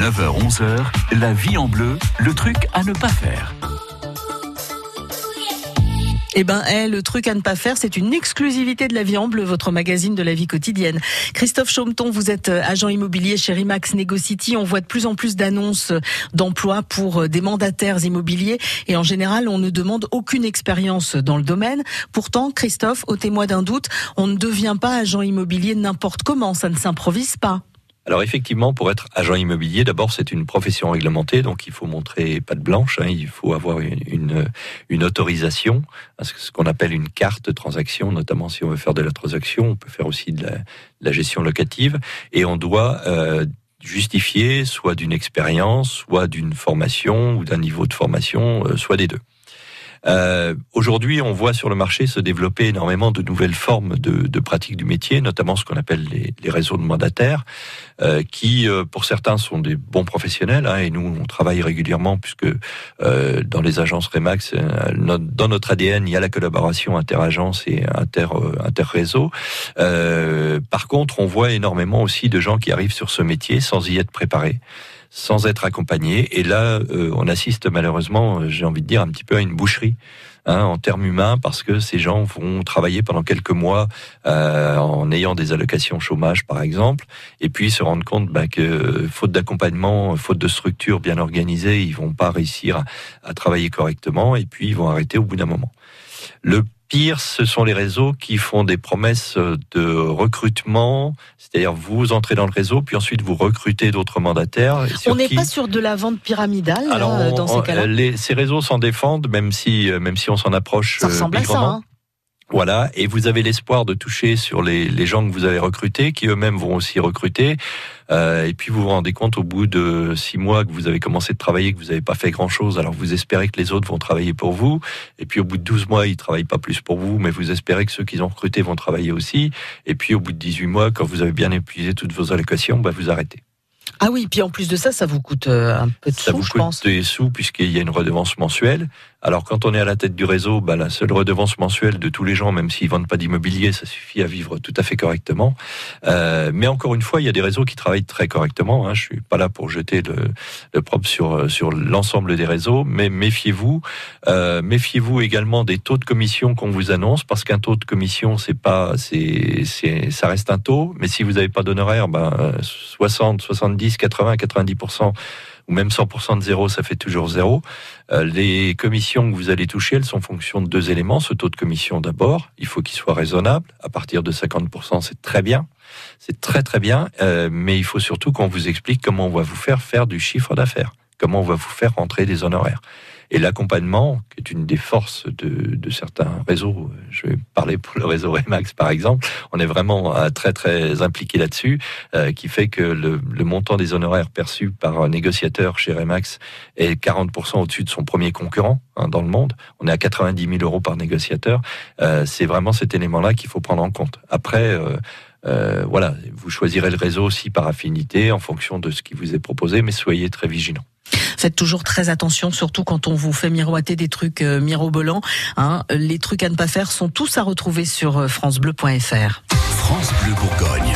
9h-11h, la vie en bleu, le truc à ne pas faire. Eh ben, eh, le truc à ne pas faire, c'est une exclusivité de la vie en bleu, votre magazine de la vie quotidienne. Christophe Chaumeton, vous êtes euh, agent immobilier chez Rimax Negocity. On voit de plus en plus d'annonces d'emploi pour euh, des mandataires immobiliers et en général, on ne demande aucune expérience dans le domaine. Pourtant, Christophe, ôtez-moi d'un doute, on ne devient pas agent immobilier n'importe comment, ça ne s'improvise pas. Alors effectivement, pour être agent immobilier, d'abord c'est une profession réglementée, donc il faut montrer patte blanche, hein, il faut avoir une, une, autorisation, ce qu'on appelle une carte transaction, notamment si on veut faire de la transaction, on peut faire aussi de la, gestion locative, et on doit euh, justifier soit d'une expérience, soit d'une formation ou d'un niveau de formation, euh, soit des deux. Euh, Aujourd'hui, on voit sur le marché se développer énormément de nouvelles formes de, de pratiques du métier, notamment ce qu'on appelle les, les, réseaux de mandataires, euh, qui, euh, pour certains, sont des bons professionnels. Hein, et nous, on travaille régulièrement puisque euh, dans les agences Remax, euh, dans notre ADN, il y a la collaboration interagence et inter euh, interréseau. par contre, on voit énormément aussi de gens qui arrivent sur ce métier sans y être préparés sans être accompagné. Et là, euh, on assiste malheureusement, euh, j'ai envie de dire, un petit peu à une boucherie. Hein, en termes humains, parce que ces gens vont travailler pendant quelques mois euh, en ayant des allocations chômage, par exemple, et puis se rendre compte bah, que faute d'accompagnement, faute de structure bien organisée, ils vont pas réussir à, travailler correctement, et puis ils vont arrêter au bout d'un moment. Pire, ce sont les réseaux qui font des promesses de recrutement, c'est-à-dire vous entrez dans le réseau, puis ensuite vous recrutez d'autres mandataires. On n'est pas sur de la vente pyramidale là, dans ces cas-là. ces réseaux s'en défendent, même si même si on s'en approche. Ça ressemble à ça. Hein. Voilà, et vous avez l'espoir de toucher sur les, les, gens que vous avez recrutés, qui eux-mêmes vont aussi recruter. Euh, et puis vous vous rendez compte au bout de six mois que vous avez commencé de travailler, que vous n'avez pas fait grand-chose. Alors vous espérez que les autres vont travailler pour vous. Et puis au bout de 12 mois, ils travaillent pas plus pour vous, mais vous espérez que ceux qu'ils ont recrutés vont travailler aussi. Et puis au bout de 18 mois, quand vous avez bien épuisé toutes vos allocations, bah, vous arrêtez. Ah oui, puis en plus de ça, ça vous coûte euh, un peu de ça sous, je pense. Ça vous coûte des sous puisqu'il y a une redevance mensuelle. Alors quand on est à la tête du réseau, bah, la seule redevance mensuelle de tous les gens, même s'ils vendent pas d'immobilier, ça suffit à vivre tout à fait correctement. Euh, mais encore une fois, il y a des réseaux qui travaillent très correctement. Hein. Je suis pas là pour jeter le, le propre sur sur l'ensemble des réseaux, mais méfiez-vous. Euh, méfiez-vous également des taux de commission qu'on vous annonce, parce qu'un taux de commission, c'est pas, c'est, c'est, ça reste un taux. Mais si vous n'avez pas d'honoraire, ben 60, 70, 80, 90% ou même 100% de zéro, ça fait toujours zéro. Euh, les commissions que vous allez toucher, elles sont fonction de deux éléments. Ce taux de commission d'abord, il faut qu'il soit raisonnable. À partir de 50%, c'est très bien. C'est très très bien, euh, mais il faut surtout qu'on vous explique comment on va vous faire faire du chiffre d'affaires, comment on va vous faire rentrer des honoraires. Et l'accompagnement, qui est une des forces de, certains réseaux, je vais parler pour le réseau Remax par exemple, on est vraiment euh, très très impliqué là-dessus, euh, qui fait que le, montant des honoraires perçus par un négociateur chez Remax est 40% au-dessus de son premier concurrent hein, dans le monde. On est à 90 000 euros par négociateur. Euh, C'est vraiment cet élément-là qu'il faut prendre en compte. Après, euh, euh, voilà, vous choisirez le réseau aussi par affinité en fonction de ce qui vous est proposé, mais soyez très vigilants. Faites toujours très attention, surtout quand on vous fait miroiter des trucs euh, mirobolants. Hein. Les trucs à ne pas faire sont tous à retrouver sur euh, francebleu.fr. France Bleu Bourgogne.